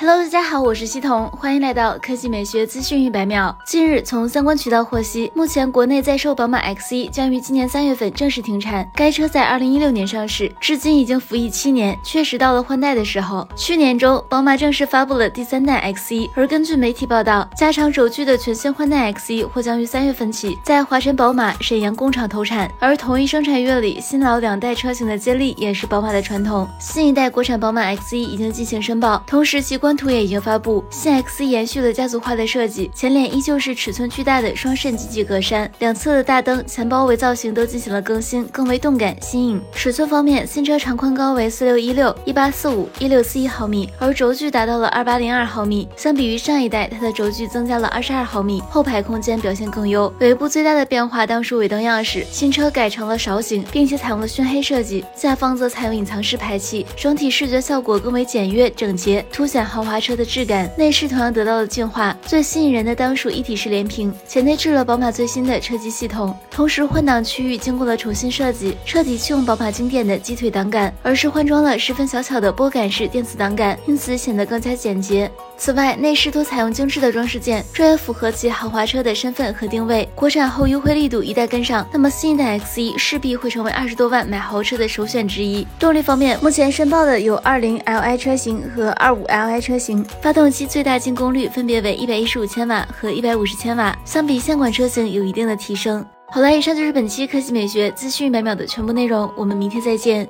Hello，大家好，我是西彤，欢迎来到科技美学资讯一百秒。近日，从相关渠道获悉，目前国内在售宝马 X1 将于今年三月份正式停产。该车在二零一六年上市，至今已经服役七年，确实到了换代的时候。去年中，宝马正式发布了第三代 X1，而根据媒体报道，加长轴距的全新换代 X1 或将于三月份起在华晨宝马沈阳工厂投产。而同一生产月里，新老两代车型的接力也是宝马的传统。新一代国产宝马 X1 已经进行申报，同时其官。官图也已经发布，新 X 延续了家族化的设计，前脸依旧是尺寸巨大的双肾进气格栅，两侧的大灯、前包围造型都进行了更新，更为动感新颖。尺寸方面，新车长宽高为四六一六、一八四五、一六四一毫米，而轴距达到了二八零二毫米。相比于上一代，它的轴距增加了二十二毫米，后排空间表现更优。尾部最大的变化当属尾灯样式，新车改成了勺形，并且采用了熏黑设计，下方则采用隐藏式排气，整体视觉效果更为简约整洁，凸显豪豪华车的质感，内饰同样得到了净化。最吸引人的当属一体式连屏，且内置了宝马最新的车机系统。同时，换挡区域经过了重新设计，彻底弃用宝马经典的鸡腿挡杆，而是换装了十分小巧的拨杆式电子挡杆，因此显得更加简洁。此外，内饰都采用精致的装饰件，这也符合其豪华车的身份和定位。国产后优惠力度一旦跟上，那么新一代 X1 势必会成为二十多万买豪车的首选之一。动力方面，目前申报的有 20Li 车型和 25Li 车车型，发动机最大净功率分别为一百一十五千瓦和一百五十千瓦，相比现款车型有一定的提升。好了，以上就是本期科技美学资讯一百秒的全部内容，我们明天再见。